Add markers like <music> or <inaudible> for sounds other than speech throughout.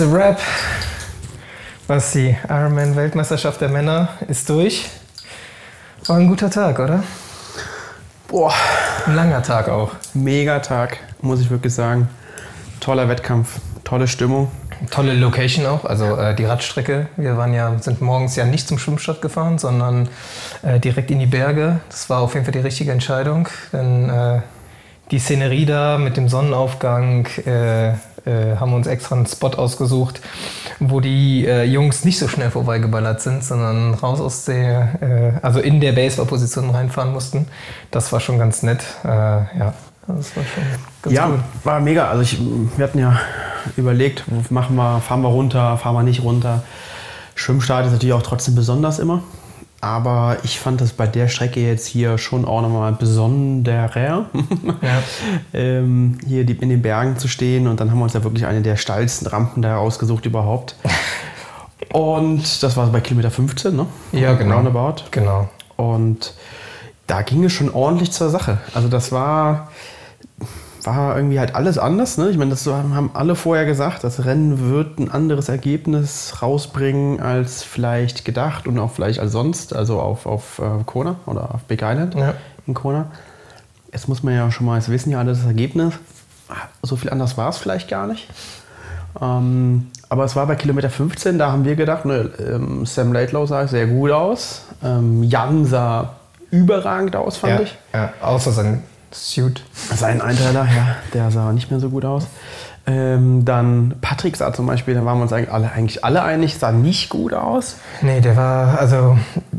It's a wrap. Was die Ironman-Weltmeisterschaft der Männer ist durch. War ein guter Tag, oder? Boah, Ein langer Tag auch. mega Tag, muss ich wirklich sagen. Toller Wettkampf, tolle Stimmung. Tolle Location auch, also äh, die Radstrecke. Wir waren ja, sind morgens ja nicht zum Schwimmstadt gefahren, sondern äh, direkt in die Berge. Das war auf jeden Fall die richtige Entscheidung, denn äh, die Szenerie da mit dem Sonnenaufgang äh, haben wir uns extra einen Spot ausgesucht, wo die äh, Jungs nicht so schnell vorbeigeballert sind, sondern raus aus der, äh, also in der Baseball-Position reinfahren mussten. Das war schon ganz nett. Äh, ja, das war schon ganz ja, cool. war mega. Also ich, wir hatten ja überlegt, machen wir, fahren wir runter, fahren wir nicht runter. Schwimmstart ist natürlich auch trotzdem besonders immer. Aber ich fand das bei der Strecke jetzt hier schon auch nochmal besonderer, <laughs> Ja. ähm, hier in den Bergen zu stehen. Und dann haben wir uns ja wirklich eine der steilsten Rampen da rausgesucht überhaupt. <laughs> Und das war bei Kilometer 15, ne? Ja, genau. Roundabout. Genau. Und da ging es schon ordentlich zur Sache. Also das war, war irgendwie halt alles anders. Ne? Ich meine, das haben alle vorher gesagt, das Rennen wird ein anderes Ergebnis rausbringen als vielleicht gedacht und auch vielleicht als sonst, also auf, auf äh, Kona oder auf Big Island Ja. in Kona. Jetzt muss man ja schon mal, jetzt wissen ja alle das Ergebnis. So viel anders war es vielleicht gar nicht. Ähm, aber es war bei Kilometer 15, da haben wir gedacht, ne, ähm, Sam Laidlow sah sehr gut aus. Ähm, Jan sah überragend aus, fand Ja, ich. ja, außer sein Suit. Sein Einteiler, ja, der sah nicht mehr so gut aus. Ähm, dann Patrick sah zum Beispiel, da waren wir uns eigentlich alle, eigentlich alle einig, sah nicht gut aus. Nee, der war, also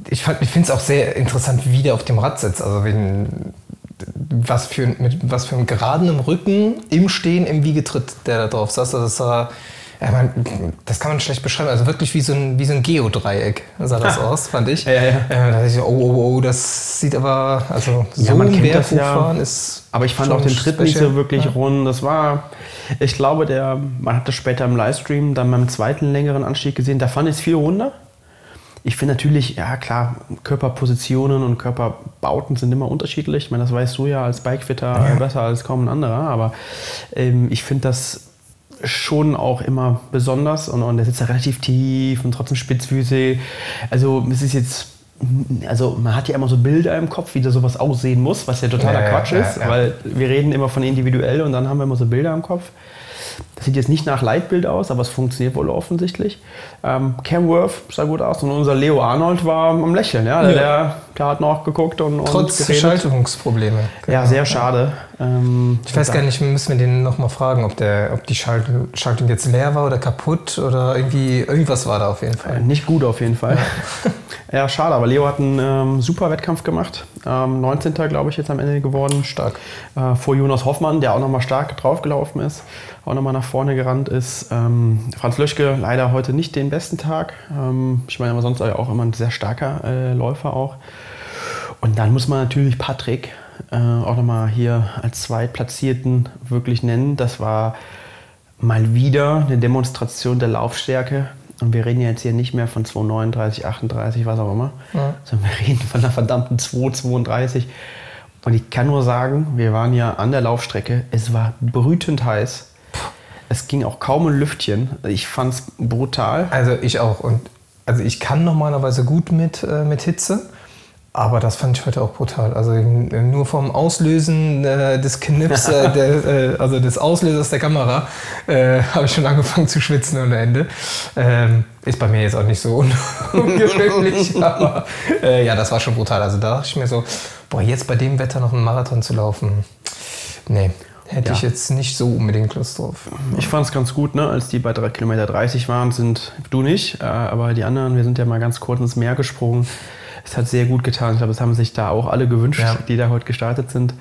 ich, ich finde es auch sehr interessant, wie der auf dem Rad sitzt. Also wenn, was für, mit was für einem geraden Rücken im Stehen im Wiegetritt der da drauf saß. Also das sah, das kann man schlecht beschreiben. Also wirklich wie so ein, wie so ein Geodreieck sah das aus, fand ich. Ja, ja. Äh, da dachte ich oh, oh, oh, das sieht aber, also so Ja, man kennt das ja. Ist Aber ich fand auch den Tritt nicht so wirklich Ja. rund. Das war, ich glaube, der, man hat das später im Livestream dann beim zweiten längeren Anstieg gesehen, da fand ich es viel runder. Ich finde natürlich, ja klar, Körperpositionen und Körperbauten sind immer unterschiedlich. Ich meine, das weißt du ja als Bikefitter äh, besser als kaum ein anderer. Aber ähm, ich finde das schon auch immer besonders und, und der sitzt ja relativ tief und trotzdem spitzfüßig. Also es ist jetzt, also man hat ja immer so Bilder im Kopf, wie da sowas aussehen muss, was ja totaler Ja, Quatsch ja, ist, ja. weil wir reden immer von individuell und dann haben wir immer so Bilder im Kopf. Das sieht jetzt nicht nach Leitbild aus, aber es funktioniert wohl offensichtlich. Ähm, Cam Worth sah gut aus und unser Leo Arnold war am Lächeln. Ja? Der, der, der hat noch geguckt und, und Trotz geredet. Schaltungsprobleme. Ja, sehr schade. Ähm, Ich weiß gar nicht, müssen wir den nochmal fragen, ob, der, ob die Schaltung, Schaltung jetzt leer war oder kaputt oder irgendwie, irgendwas war da auf jeden Fall. Nicht gut auf jeden Fall. Ja, schade, aber Leo hat einen ähm, super Wettkampf gemacht. Ähm, 19. glaube ich jetzt am Ende geworden. Stark. Äh, vor Jonas Hoffmann, der auch nochmal stark draufgelaufen ist, auch nochmal nach vorne gerannt ist. Ähm, Franz Löschke leider heute nicht den besten Tag. Ähm, ich meine, aber sonst auch immer ein sehr starker äh, Läufer auch. Und dann muss man natürlich Patrick äh, auch nochmal hier als Zweitplatzierten wirklich nennen. Das war mal wieder eine Demonstration der Laufstärke. Und wir reden ja jetzt hier nicht mehr von 239, 38, was auch immer, Ja. sondern wir reden von einer verdammten 232. Und ich kann nur sagen, wir waren ja an der Laufstrecke. Es war brütend heiß. Es ging auch kaum ein Lüftchen. Ich fand es brutal. Also ich auch. Und also ich kann normalerweise gut mit, äh, mit Hitze, aber das fand ich heute auch brutal. Also nur vom Auslösen äh, des Knips, äh, der, äh, also des Auslösers der Kamera, äh, habe ich schon angefangen zu schwitzen ohne Ende. Ähm, ist bei mir jetzt auch nicht so un <laughs> ungewöhnlich, <laughs> aber äh, ja, das war schon brutal. Also da dachte ich mir so, boah, jetzt bei dem Wetter noch einen Marathon zu laufen, nee, hätte Ja. ich jetzt nicht so unbedingt Lust drauf. Ich fand es ganz gut, ne? als die bei 3 Kilometer 30 waren, sind du nicht, äh, aber die anderen, wir sind ja mal ganz kurz ins Meer gesprungen. Es hat sehr gut getan. Ich glaube, das haben sich da auch alle gewünscht, Ja. die da heute gestartet sind.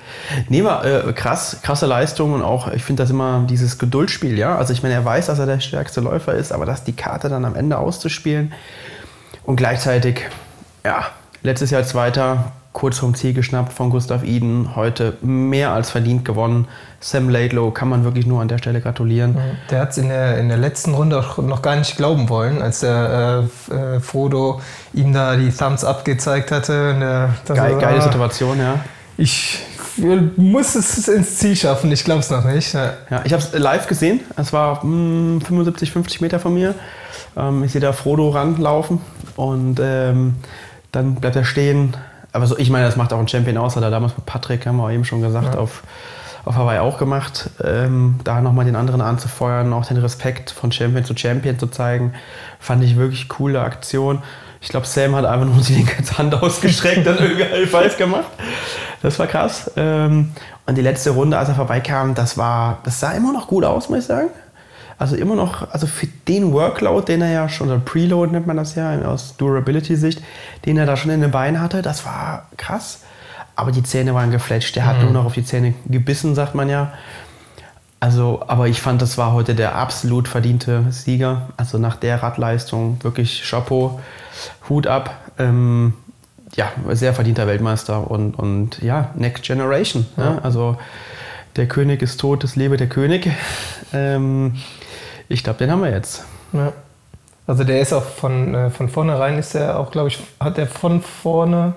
Nee, war äh, krass, krasse Leistung und auch, ich finde das immer dieses Geduldsspiel, ja. Also ich meine, er weiß, dass er der stärkste Läufer ist, aber das die Karte dann am Ende auszuspielen und gleichzeitig, ja, letztes Jahr Zweiter, kurz vom Ziel geschnappt von Gustav Iden, heute mehr als verdient gewonnen. Sam Laidlow kann man wirklich nur an der Stelle gratulieren. Der hat es in der, in der letzten Runde auch noch gar nicht glauben wollen, als der äh, äh, Frodo ihm da die Thumbs up gezeigt hatte. Der, Geil, so, geile ah, Situation, ja. ich muss es ins Ziel schaffen. Ich glaube es noch nicht. Ja. Ja, ich habe es live gesehen. Es war hm, 75, 50 Meter von mir. Ähm, ich sehe da Frodo ranlaufen und ähm, dann bleibt er stehen. Aber so, ich meine, das macht auch ein Champion aus. Hat er damals mit Patrick, haben wir eben schon gesagt, Ja. auf, auf Hawaii auch gemacht. Ähm, da nochmal den anderen anzufeuern, auch den Respekt von Champion zu Champion zu zeigen, fand ich wirklich coole Aktion. Ich glaube, Sam hat einfach nur die ganze Hand ausgestreckt und irgendwie <laughs> Five gemacht. Das war krass. Ähm, und die letzte Runde, als er vorbeikam, das war, das sah immer noch gut aus, muss ich sagen. Also immer noch, also für den Workload, den er ja schon, oder Preload nennt man das ja, aus Durability-Sicht, den er da schon in den Beinen hatte, das war krass. Aber die Zähne waren gefletscht. Der hat nur noch auf die Zähne gebissen, sagt man ja. Also, aber ich fand, das war heute der absolut verdiente Sieger. Also nach der Radleistung wirklich Chapeau, Hut ab. Ähm, ja, sehr verdienter Weltmeister und, und ja, Next Generation. Ja. Also der König ist tot, es lebe der König. <laughs> Ähm, ich glaube, den haben wir jetzt. Ja. Also der ist auch von, äh, von vornherein ist er auch, glaube ich, hat er von vorne,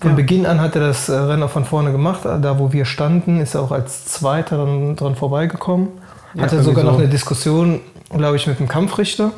von Ja. Beginn an hat er das äh, Rennen auch von vorne gemacht. Da wo wir standen, ist er auch als Zweiter dann dran vorbeigekommen. Ja, Hatte irgendwie sogar noch so. eine Diskussion, glaube ich, mit dem Kampfrichter,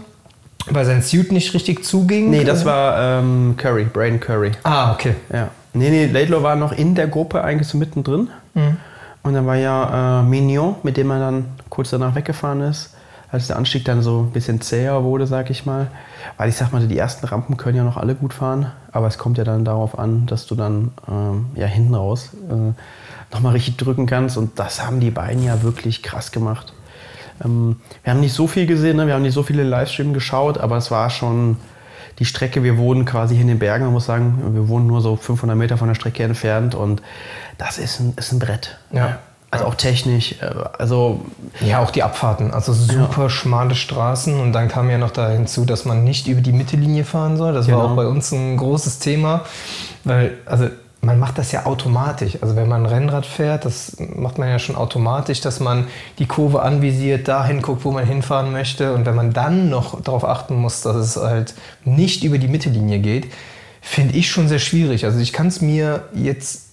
weil sein Suit nicht richtig zuging. Nee, das war ähm, Curry, Braden Curry. Ah, okay. Ja. Nee, nee, Laidlaw war noch in der Gruppe eigentlich so mittendrin. Mhm. Und dann war ja äh, Mignon, mit dem er dann kurz danach weggefahren ist, als der Anstieg dann so ein bisschen zäher wurde, sag ich mal. Weil ich sag mal, die ersten Rampen können ja noch alle gut fahren, aber es kommt ja dann darauf an, dass du dann ähm, ja hinten raus äh, nochmal richtig drücken kannst. Und das haben die beiden ja wirklich krass gemacht. Ähm, wir haben nicht so viel gesehen, ne? wir haben nicht so viele Livestream geschaut, aber es war schon die Strecke. Wir wohnen quasi hier in den Bergen, man muss sagen, wir wohnen nur so 500 Meter von der Strecke entfernt und das ist ein, ist ein Brett. Ja. Also auch technisch, äh, also Ja, auch die Abfahrten. Also super schmale Straßen. Und dann kam ja noch da hinzu, dass man nicht über die Mittellinie fahren soll. Das war Genau. auch bei uns ein großes Thema. Weil, also man macht das ja automatisch. Also wenn man ein Rennrad fährt, das macht man ja schon automatisch, dass man die Kurve anvisiert, dahin guckt, wo man hinfahren möchte. Und wenn man dann noch darauf achten muss, dass es halt nicht über die Mittellinie geht, finde ich schon sehr schwierig. Also ich kann es mir jetzt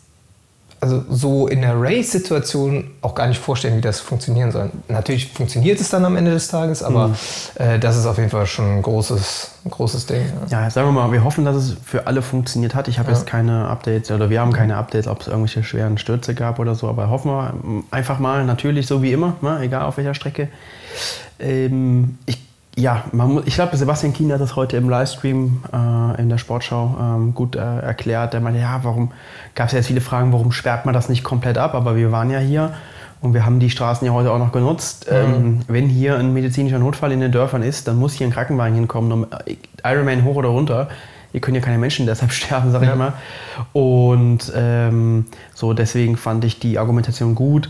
also so in der Race-Situation auch gar nicht vorstellen, wie das funktionieren soll. Natürlich funktioniert es dann am Ende des Tages, aber äh, das ist auf jeden Fall schon ein großes, ein großes Ding. Ja. ja, sagen wir mal, wir hoffen, dass es für alle funktioniert hat. Ich habe jetzt keine Updates oder wir haben keine Updates, ob es irgendwelche schweren Stürze gab oder so, aber hoffen wir einfach mal, natürlich so wie immer, ne, egal auf welcher Strecke. Ähm, ich ja, man muss, ich glaube, Sebastian Kien hat das heute im Livestream äh, in der Sportschau ähm, gut äh, erklärt. Der meinte, ja, warum gab es ja jetzt viele Fragen, warum sperrt man das nicht komplett ab? Aber wir waren ja hier und wir haben die Straßen ja heute auch noch genutzt. Ähm, wenn hier ein medizinischer Notfall in den Dörfern ist, dann muss hier ein Krankenwagen hinkommen. Um, äh, Ironman hoch oder runter. Ihr könnt ja keine Menschen <laughs> deshalb sterben, sag Ja. ich mal. Und ähm, so deswegen fand ich die Argumentation gut.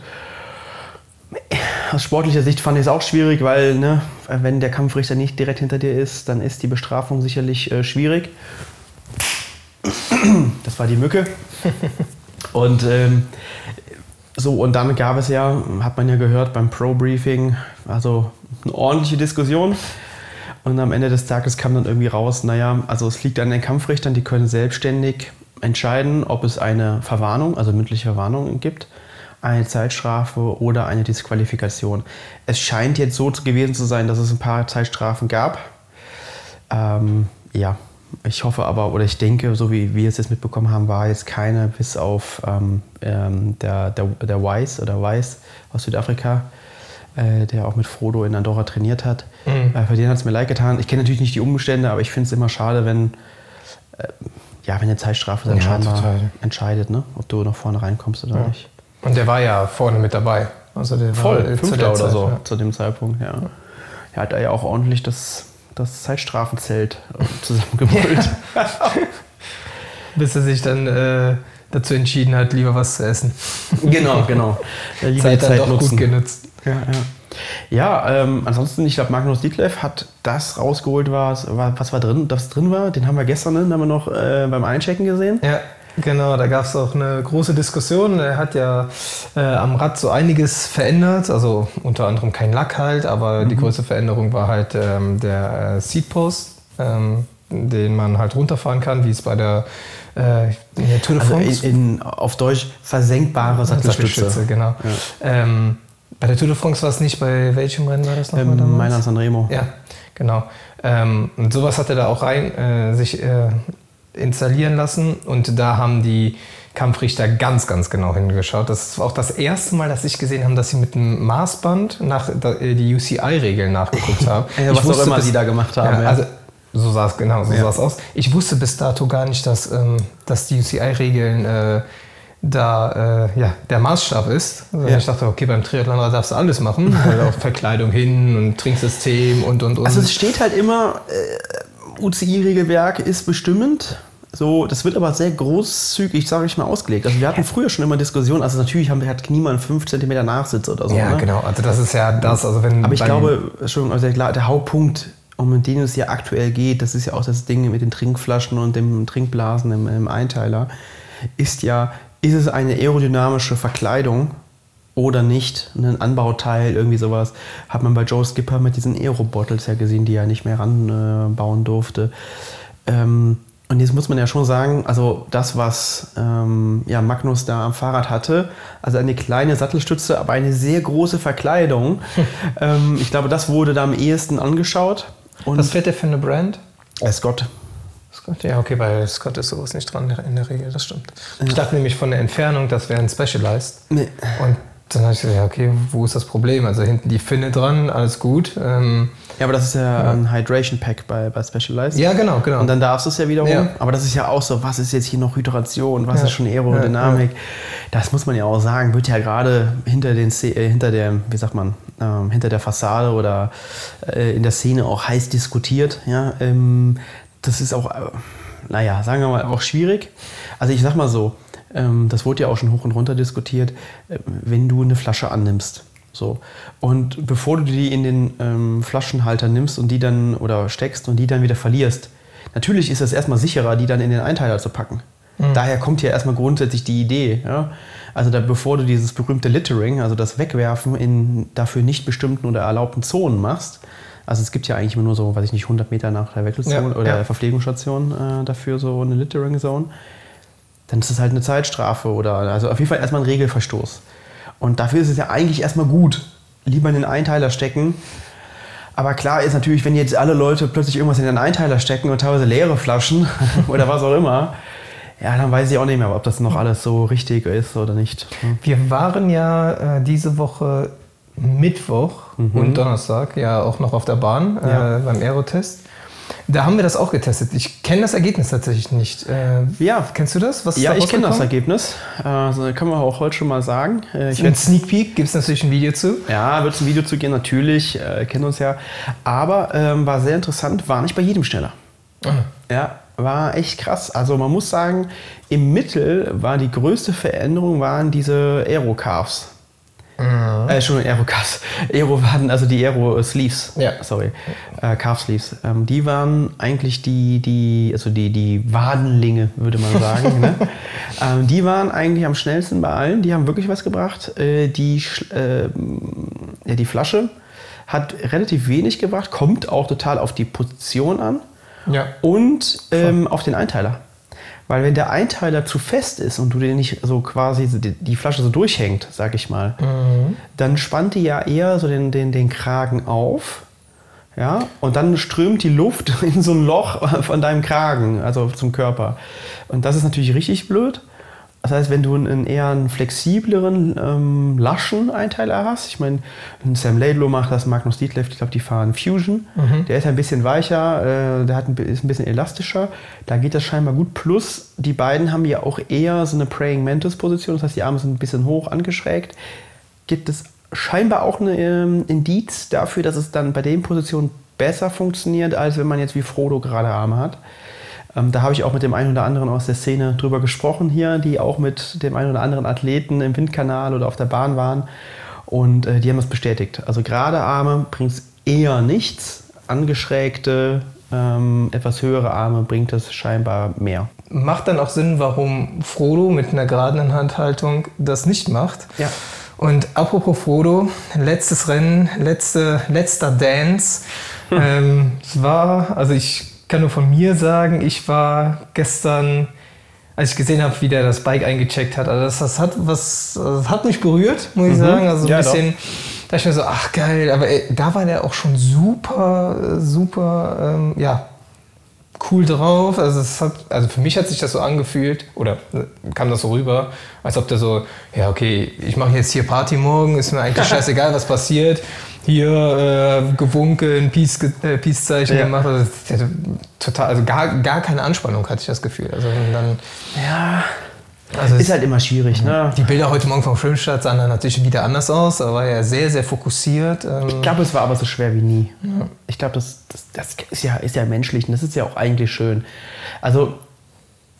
Aus sportlicher Sicht fand ich es auch schwierig, weil ne, wenn der Kampfrichter nicht direkt hinter dir ist, dann ist die Bestrafung sicherlich äh, schwierig. Das war die Mücke. <laughs> Und ähm, so, und dann gab es ja, hat man ja gehört beim Pro-Briefing, also eine ordentliche Diskussion. Und am Ende des Tages kam dann irgendwie raus, naja, also es liegt an den Kampfrichtern, die können selbstständig entscheiden, ob es eine Verwarnung, also mündliche Verwarnung gibt, eine Zeitstrafe oder eine Disqualifikation. Es scheint jetzt so gewesen zu sein, dass es ein paar Zeitstrafen gab. Ähm, ja, ich hoffe aber, oder ich denke, so wie wir es jetzt mitbekommen haben, war jetzt keine bis auf ähm, ähm, der, der, der Weiss oder Weiss aus Südafrika, äh, der auch mit Frodo in Andorra trainiert hat. Mhm. Äh, für den hat es mir leid getan. Ich kenne natürlich nicht die Umstände, aber ich finde es immer schade, wenn, äh, ja, wenn eine Zeitstrafe dann Ja, entscheidet, ne? ob du noch vorne reinkommst oder Ja. nicht. Und der war ja vorne mit dabei. Also der Voll, war Fünfter der oder Zeit, so ja. zu dem Zeitpunkt, ja. Er hat da ja auch ordentlich das, das Zeitstrafenzelt äh, zusammengebrüllt. <laughs> Bis er sich dann äh, dazu entschieden hat, lieber was zu essen. <laughs> genau, genau. <laughs> Ja, die Zeit dann doch gut genutzt. Ja, ja. Ja, ähm, ansonsten, ich glaube, Magnus Dietleff hat das rausgeholt, was, was war drin, das drin war. Den haben wir gestern, ne, haben wir noch äh, beim Einchecken gesehen. Ja, genau. Da gab es auch eine große Diskussion. Er hat ja äh, am Rad so einiges verändert. Also unter anderem kein Lack halt, aber die größte Veränderung war halt ähm, der äh, Seatpost. Ähm, den man halt runterfahren kann, wie es bei der, äh, der Tour de Also France in, in, auf Deutsch versenkbare Sattelstütze. Sattelstütze, genau. Ähm, bei der Tour de France war es nicht, bei welchem Rennen war das nochmal Ähm, damals? Mailand San Remo. Ja, genau. Ähm, und sowas hat er da auch rein äh, sich äh, installieren lassen und da haben die Kampfrichter ganz, ganz genau hingeschaut. Das war auch das erste Mal, dass ich gesehen habe, dass sie mit einem Maßband nach äh, die UCI-Regeln nachgeguckt <laughs> haben. Ja, Ich was auch wusste immer bis- sie da gemacht haben. Ja, ja. Also so sah es genau, so Ja. sah es aus. Ich wusste bis dato gar nicht, dass, ähm, dass die UCI-Regeln äh, da äh, ja, der Maßstab ist. Also Ja. Ich dachte, okay, beim Triathlon darfst du alles machen, <laughs> auch Verkleidung hin und Trinksystem und und und. Also es steht halt immer, äh, UCI-Regelwerk ist bestimmend. So, das wird aber sehr großzügig, sage ich mal, ausgelegt. Also wir hatten früher schon immer Diskussionen, also natürlich haben, hat niemand 5 cm Nachsitz oder so. ja, ne? genau. Also das ist ja das. Also wenn Aber ich glaube, schon, also der, der Hauptpunkt, um den es ja aktuell geht, das ist ja auch das Ding mit den Trinkflaschen und dem Trinkblasen im, im Einteiler, ist ja, ist es eine aerodynamische Verkleidung oder nicht? Ein Anbauteil, irgendwie sowas. Hat man bei Joe Skipper mit diesen Aero-Bottles ja gesehen, die er nicht mehr ranbauen durfte. Ähm, und jetzt muss man ja schon sagen, also das, was ähm, ja, Magnus da am Fahrrad hatte, also eine kleine Sattelstütze, aber eine sehr große Verkleidung. <laughs> ähm, ich glaube, das wurde da am ehesten angeschaut. Und was fährt der für eine Brand? äh, Scott. Scott? Ja, okay, bei Scott ist sowas nicht dran in der Regel, das stimmt. Ich dachte nämlich von der Entfernung, das wäre ein Specialized. Nee. Und dann habe ich gesagt, ja, okay, wo ist das Problem? Also hinten die Finne dran, alles gut. Ähm, Ja, aber das ist ja, ein Hydration Pack bei, bei Specialized. ja, genau, genau. Und dann darfst du es ja wiederum. Ja. Aber das ist ja auch so, was ist jetzt hier noch Hydration, was Ja. ist schon Aerodynamik? Das muss man ja auch sagen, wird ja gerade hinter, den, äh, hinter der, wie sagt man, ähm, hinter der Fassade oder äh, in der Szene auch heiß diskutiert. Ja? Ähm, das ist auch, äh, naja, sagen wir mal, auch schwierig. Also ich sag mal so, das wurde ja auch schon hoch und runter diskutiert, äh, wenn du eine Flasche annimmst. So. Und bevor du die in den ähm, Flaschenhalter nimmst und die dann oder steckst und die dann wieder verlierst, natürlich ist es erstmal sicherer, die dann in den Einteiler zu packen. Daher kommt ja erstmal grundsätzlich die Idee. Ja? Also da, bevor du dieses berühmte Littering, also das Wegwerfen in dafür nicht bestimmten oder erlaubten Zonen machst, also es gibt ja eigentlich immer nur so, weiß ich nicht, 100 Meter nach der Wechselzone Ja, oder ja. Verpflegungsstation äh, dafür so eine Littering Zone, dann ist es halt eine Zeitstrafe oder also auf jeden Fall erstmal ein Regelverstoß. Und dafür ist es ja eigentlich erstmal gut. Lieber in den Einteiler stecken. Aber klar ist natürlich, wenn jetzt alle Leute plötzlich irgendwas in den Einteiler stecken und teilweise leere Flaschen <laughs> oder was auch immer, ja, dann weiß ich auch nicht mehr, ob das noch alles so richtig ist oder nicht. Wir waren ja äh, diese Woche Mittwoch und Donnerstag ja auch noch auf der Bahn Mhm. Ja. äh, beim Aerotest. Da haben wir das auch getestet. Ich kenne das Ergebnis tatsächlich nicht. Äh, Ja. Kennst du das? Was ist Ja, ich kenne das? Ergebnis. Also können wir auch heute schon mal sagen. Äh, Ich Ein werde Sneak Peek gibt es natürlich ein Video zu. Ja, wird es ein Video zu gehen, natürlich, äh, kennen uns ja. Aber ähm, war sehr interessant, war nicht bei jedem schneller. Ja, war echt krass. Also man muss sagen, im Mittel war die größte Veränderung waren diese Aero-Calves. Äh, schon Aero-Calves. Aero-Waden, also die Aero-Sleeves. Ja. Sorry. Äh, Calf-Sleeves. Ähm, die waren eigentlich die, die, also die, die Wadenlinge, würde man sagen. ne? <laughs> ähm, die waren eigentlich am schnellsten bei allen. Die haben wirklich was gebracht. Äh, die, äh, ja, die Flasche hat relativ wenig gebracht, kommt auch total auf die Position an Ja. und ähm, auf den Einteiler. Weil wenn der Einteiler zu fest ist und du den nicht so quasi die, Flasche so durchhängt, sag ich mal, dann spannt die ja eher so den, den, den Kragen auf. Ja, und dann strömt die Luft <laughs> in so ein Loch von deinem Kragen, also zum Körper. Und das ist natürlich richtig blöd. Das heißt, wenn du einen eher einen flexibleren, ähm, laschen Einteiler hast, ich meine, ein Sam Laidlow macht das, Magnus Dietleff, ich glaube, die fahren Fusion. Der ist ein bisschen weicher, äh, der hat ein, ist ein bisschen elastischer. Da geht das scheinbar gut. Plus, die beiden haben ja auch eher so eine Praying Mantis Position, das heißt, die Arme sind ein bisschen hoch angeschrägt. Gibt es scheinbar auch ein ähm, Indiz dafür, dass es dann bei den Positionen besser funktioniert, als wenn man jetzt wie Frodo gerade Arme hat. Ähm, da habe ich auch mit dem einen oder anderen aus der Szene drüber gesprochen hier, die auch mit dem einen oder anderen Athleten im Windkanal oder auf der Bahn waren. Und äh, die haben das bestätigt. Also gerade Arme bringt es eher nichts. Angeschrägte, ähm, etwas höhere Arme bringt es scheinbar mehr. Macht dann auch Sinn, warum Frodo mit einer geraden Handhaltung das nicht macht. Ja. Und apropos Frodo, letztes Rennen, letzte, letzter Dance. ähm, es war, also ich kann nur von mir sagen, ich war gestern, als ich gesehen habe, wie der das Bike eingecheckt hat, also das, das hat was, das hat mich berührt, muss ich Mhm. sagen. Also ein Ja, bisschen, da ich mir so, ach geil, aber ey, da war der auch schon super, super, ähm, ja, cool drauf. Also, es hat, also für mich hat sich das so angefühlt, oder äh, kam das so rüber, als ob der so, ja, okay, ich mache jetzt hier Party morgen, ist mir eigentlich <laughs> scheißegal, was passiert. Hier äh, gewunken, Peace, äh, Peace-Zeichen Ja. gemacht. Also, total, also gar, gar keine Anspannung hatte ich das Gefühl. Also dann, Ja, also ist halt immer schwierig, ne? die Bilder heute Morgen vom Schwimmstart sahen dann natürlich wieder anders aus. Da war er sehr, sehr fokussiert. Ähm, Ich glaube, es war aber so schwer wie nie. Ich glaube, das, das, das ist, ja, ist ja menschlich und das ist ja auch eigentlich schön. Also,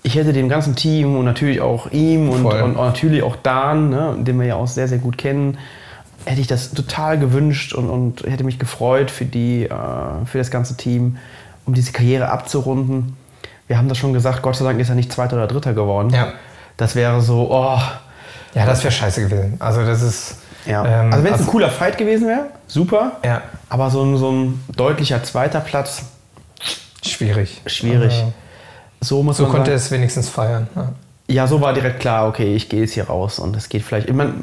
ich hätte dem ganzen Team und natürlich auch ihm und, und natürlich auch Dan, ne, den wir ja auch sehr, sehr gut kennen, hätte ich das total gewünscht und, und hätte mich gefreut für, die, äh, für das ganze Team, um diese Karriere abzurunden. Wir haben das schon gesagt, Gott sei Dank ist er nicht Zweiter oder Dritter geworden. Ja. Das wäre so, oh, ja, das wäre scheiße gewesen. Also das ist. ja. ähm, also wenn es ein cooler Fight gewesen wäre, super. Ja, Aber so ein, so ein deutlicher zweiter Platz, schwierig. schwierig. Also, so muss so man konnte er sagen. es wenigstens feiern. Ja. Ja, so war direkt klar, okay, ich gehe jetzt hier raus und es geht vielleicht. Ich meine,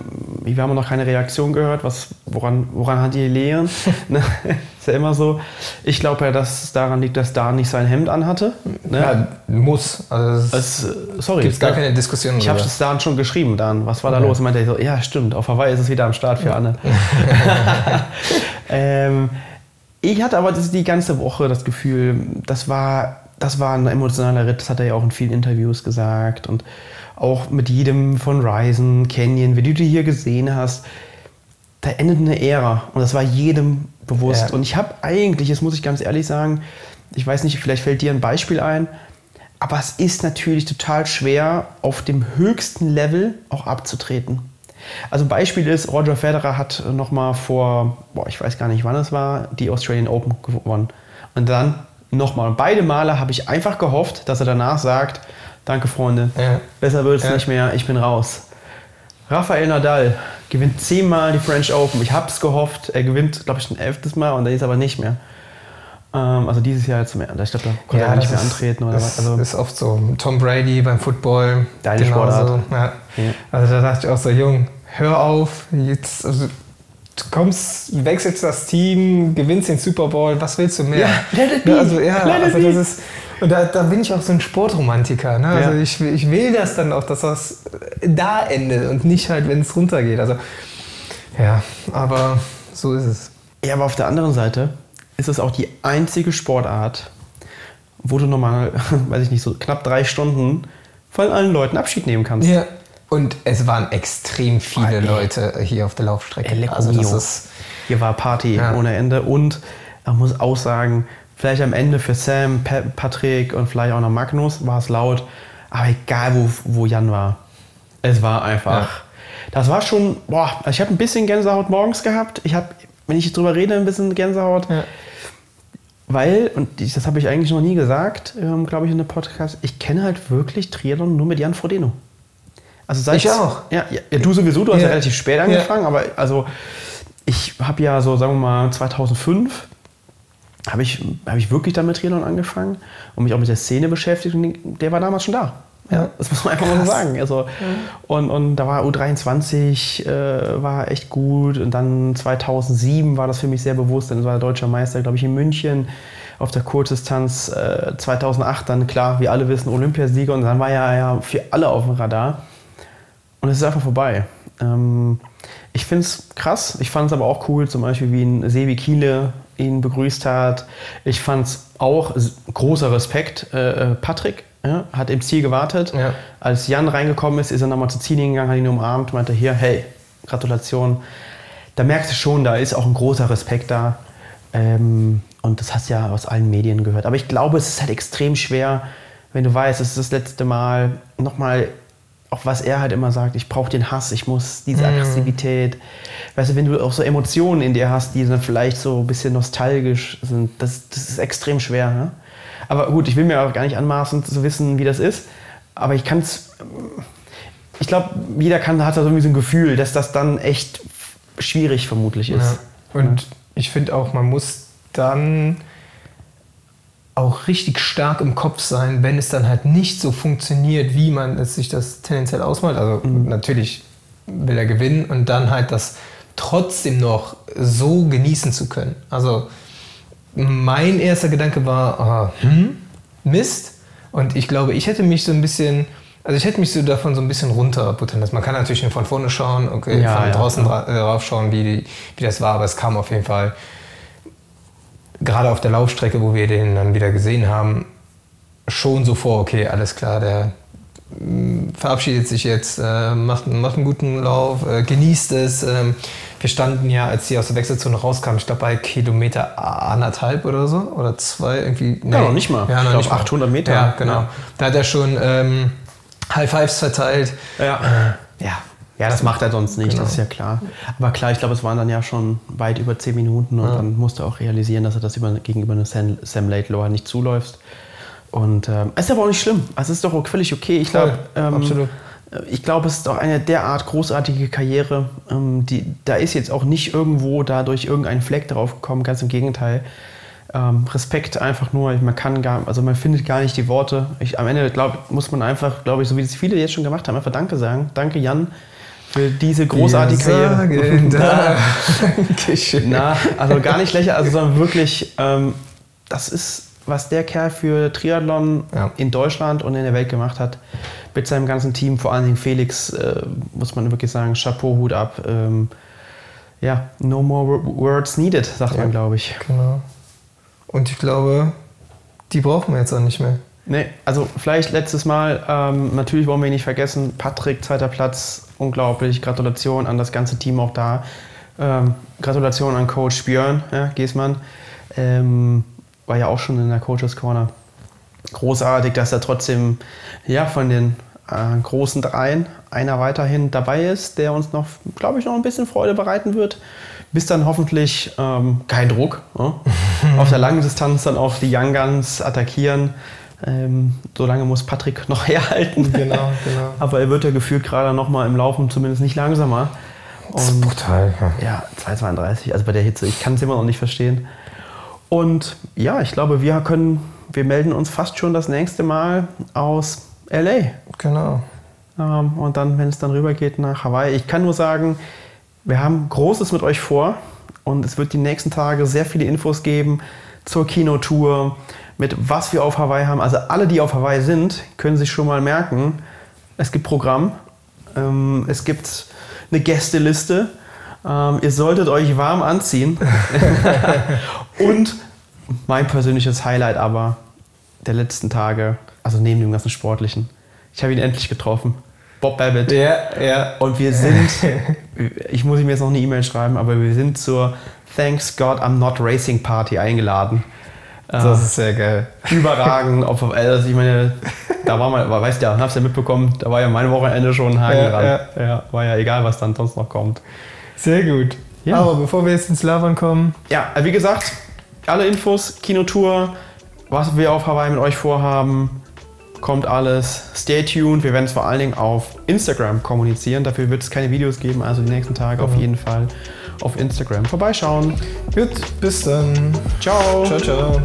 wir haben noch keine Reaktion gehört, was, woran, woran hat die Lehren? <laughs> ne? Ist ja immer so. Ich glaube ja, dass es daran liegt, dass Dan nicht sein Hemd anhatte. Ne? Ja, muss. Also es Es, sorry. gibt gar da- keine Diskussion Ich habe es Dan schon geschrieben, Dan. Was war da Ja. los? Und meinte er so, ja, stimmt, auf Hawaii ist es wieder am Start für Anne. <laughs> <laughs> ähm, ich hatte aber das, die ganze Woche das Gefühl, das war, das war ein emotionaler Ritt, das hat er ja auch in vielen Interviews gesagt. Und auch mit jedem von Ryzen, Canyon, wie du die hier gesehen hast, da endet eine Ära und das war jedem bewusst. Ja. Und ich habe eigentlich, das muss ich ganz ehrlich sagen, ich weiß nicht, vielleicht fällt dir ein Beispiel ein, aber es ist natürlich total schwer, auf dem höchsten Level auch abzutreten. Also Beispiel ist, Roger Federer hat nochmal vor, boah, ich weiß gar nicht wann es war, die Australian Open gewonnen. Und dann nochmal. Und beide Male habe ich einfach gehofft, dass er danach sagt, danke Freunde, Ja. besser wird es Ja. nicht mehr, ich bin raus. Rafael Nadal gewinnt zehnmal die French Open. Ich habe es gehofft, er gewinnt, glaube ich, ein elftes Mal und er ist aber nicht mehr. Ähm, also dieses Jahr jetzt mehr. Ich glaube, da konnte er nicht mehr ist- antreten oder das was. Also, ist oft so. Tom Brady beim Football. Deine Sportart. Ja. Ja. Also da dachte ich auch so, Jung, hör auf. Jetzt, also, du kommst, wechselst das Team, gewinnst den Super Bowl, was willst du mehr? Ja, let it be. Also, ja, Let also das ist, und da, da bin ich auch so ein Sportromantiker. Ne? Also Ja. ich, will- ich will das dann auch, dass das da endet und nicht halt, wenn es runtergeht. Also ja, aber so ist es. ja, aber auf der anderen Seite ist es auch die einzige Sportart, wo du nochmal, <laughs> weiß ich nicht, so knapp drei Stunden von allen Leuten Abschied nehmen kannst. Ja. Und es waren extrem viele. Leute hier auf der Laufstrecke. Leco Also das ist Hier war Party Ja. ohne Ende. Und man muss auch sagen, vielleicht am Ende für Sam, Pa- Patrick und vielleicht auch noch Magnus war es laut. Aber egal, wo, wo Jan war. Es war einfach. Ja. Das war schon, boah, ich habe ein bisschen Gänsehaut morgens gehabt. Ich habe, wenn ich drüber rede, ein bisschen Gänsehaut. Ja. Weil, und das habe ich eigentlich noch nie gesagt, ähm, glaube ich, in einem Podcast, ich kenne halt wirklich Triathlon nur mit Jan Frodeno. Also seit Ich auch. Ja, ja, ja, du sowieso, du hast ja, Ja. relativ spät angefangen, aber also ich habe ja so, sagen wir mal, 2005 habe ich, hab ich wirklich dann mit Triathlon angefangen und mich auch mit der Szene beschäftigt und der war damals schon da. Ja, das muss man einfach mal so sagen. Also, und, und da war U23 äh, war echt gut und dann 2007 war das für mich sehr bewusst, dann war der deutsche Meister, glaube ich, in München auf der Kurzdistanz. Äh, 2008 dann, klar, wie alle wissen, Olympiasieger und dann war er ja für alle auf dem Radar. Und es ist einfach vorbei. Ähm, ich finde es krass. Ich fand es aber auch cool, zum Beispiel wie ein Sevi Kiele ihn begrüßt hat. Ich fand es auch großer Respekt. Äh, äh, Patrick ja, hat im Ziel gewartet. Ja. Als Jan reingekommen ist, ist er nochmal zu Zini gegangen, hat ihn umarmt, meinte hier, hey, Gratulation. Da merkst du schon, da ist auch ein großer Respekt da. Ähm, und das hast du ja aus allen Medien gehört. Aber ich glaube, es ist halt extrem schwer, wenn du weißt, es ist das letzte Mal, nochmal, auch was er halt immer sagt, ich brauche den Hass, ich muss diese Aggressivität. Weißt du, wenn du auch so Emotionen in dir hast, die dann vielleicht so ein bisschen nostalgisch sind, das, das ist extrem schwer. Ne? Aber gut, ich will mir auch gar nicht anmaßen zu wissen, wie das ist. Aber ich kann es, ich glaube, jeder kann, hat da so irgendwie so ein Gefühl, dass das dann echt schwierig vermutlich ist. Ja. Und ich finde auch, man muss dann auch richtig stark im Kopf sein, wenn es dann halt nicht so funktioniert, wie man es sich das tendenziell ausmalt. Also Mhm. natürlich will er gewinnen und dann halt das trotzdem noch so genießen zu können. Also mein erster Gedanke war, ah, hm, Mist. Und ich glaube, ich hätte mich so ein bisschen, also ich hätte mich so davon so ein bisschen runterbuttern lassen. Man kann natürlich nur von vorne schauen, okay, Ja, von ja, draußen ja. dra äh, drauf schauen, wie, wie das war, aber es kam auf jeden Fall gerade auf der Laufstrecke, wo wir den dann wieder gesehen haben, schon so vor, okay, alles klar, der mm, verabschiedet sich jetzt, äh, macht, macht einen guten Lauf, äh, genießt es. Ähm, wir standen ja, als sie aus der Wechselzone rauskamen, ich glaube bei Kilometer anderthalb oder so oder zwei irgendwie. Ja, noch nicht mal. Ja, Ich noch glaub, nicht mal. 800 Meter. Ja, genau. Ja. Da hat er schon ähm, High Fives verteilt. Ja. ja. Ja, das macht er sonst nicht, Genau. das ist ja klar. Aber klar, ich glaube, es waren dann ja schon weit über 10 Minuten und dann musste er auch realisieren, dass er das über, gegenüber einem Sam, Sam Laidlaw nicht zuläuft. Und ähm, es ist aber auch nicht schlimm. Also, es ist doch völlig okay. Ich glaube, ähm, äh, ich glaube, es ist doch eine derart großartige Karriere. Ähm, die, da ist jetzt auch nicht irgendwo dadurch irgendein Fleck drauf gekommen, ganz im Gegenteil. Ähm, Respekt einfach nur, man kann gar, also man findet gar nicht die Worte. Ich, am Ende glaub, muss man einfach, glaube ich, so wie es viele jetzt schon gemacht haben, einfach Danke sagen. Danke Jan für diese großartige Karriere. <laughs> Na, Dankeschön. na, also gar nicht lächerlich, also sondern wirklich, ähm, das ist, was der Kerl für Triathlon Ja. in Deutschland und in der Welt gemacht hat. Mit seinem ganzen Team, vor allen Dingen Felix, äh, muss man wirklich sagen, Chapeau, Hut ab. Ähm, ja, no more words needed, sagt Ja. man, glaube ich. Genau. Und ich glaube, die brauchen wir jetzt auch nicht mehr. Nee, also vielleicht letztes Mal, ähm, natürlich wollen wir ihn nicht vergessen, Patrick, zweiter Platz, unglaublich, Gratulation an das ganze Team auch da. Ähm, Gratulation an Coach Björn ja, Giesmann, ähm, war ja auch schon in der Coaches Corner. Großartig, dass er trotzdem ja, von den äh, großen Dreien einer weiterhin dabei ist, der uns noch, glaube ich, noch ein bisschen Freude bereiten wird. Bis dann hoffentlich ähm, kein Druck. Ja? <laughs> Auf der langen Distanz dann auch die Young Guns attackieren. Ähm, solange muss Patrick <laughs> noch herhalten. Genau, genau. <laughs> Aber er wird ja gefühlt gerade noch mal im Laufen zumindest nicht langsamer. Das ist Und brutal. Ja. ja, 2,32, also bei der Hitze, ich kann es immer noch nicht verstehen. Und ja, ich glaube, wir können, wir melden uns fast schon das nächste Mal aus LA. Genau. Ähm, und dann, wenn es dann rübergeht nach Hawaii. Ich kann nur sagen, wir haben Großes mit euch vor und es wird die nächsten Tage sehr viele Infos geben zur Kinotour, mit was wir auf Hawaii haben. Also alle, die auf Hawaii sind, können sich schon mal merken, es gibt Programm, ähm, es gibt eine Gästeliste, ähm, ihr solltet euch warm anziehen. <laughs> und mein persönliches Highlight aber der letzten Tage, also neben dem ganzen Sportlichen, ich habe ihn endlich getroffen. Bob Babbitt. Ja, ja. Und wir sind, ich muss ihm jetzt noch eine E-Mail schreiben, aber wir sind zur Thanks God I'm Not Racing Party eingeladen. Das ist sehr geil. Äh, überragend. Ob, also ich meine, da war mal, weißt ja, hab's ja mitbekommen, da war ja mein Wochenende schon ein Haken Ja, dran. ja. Ja, war ja egal, was dann sonst noch kommt. Sehr gut. Ja. Aber bevor wir jetzt ins Labern kommen, Ja, also wie gesagt, alle Infos, Kinotour, was wir auf Hawaii mit euch vorhaben, kommt alles. Stay tuned. Wir werden es vor allen Dingen auf Instagram kommunizieren. Dafür wird es keine Videos geben, also die nächsten Tage auf jeden Fall auf Instagram vorbeischauen. gut, bis dann. Ciao. Ciao, ciao.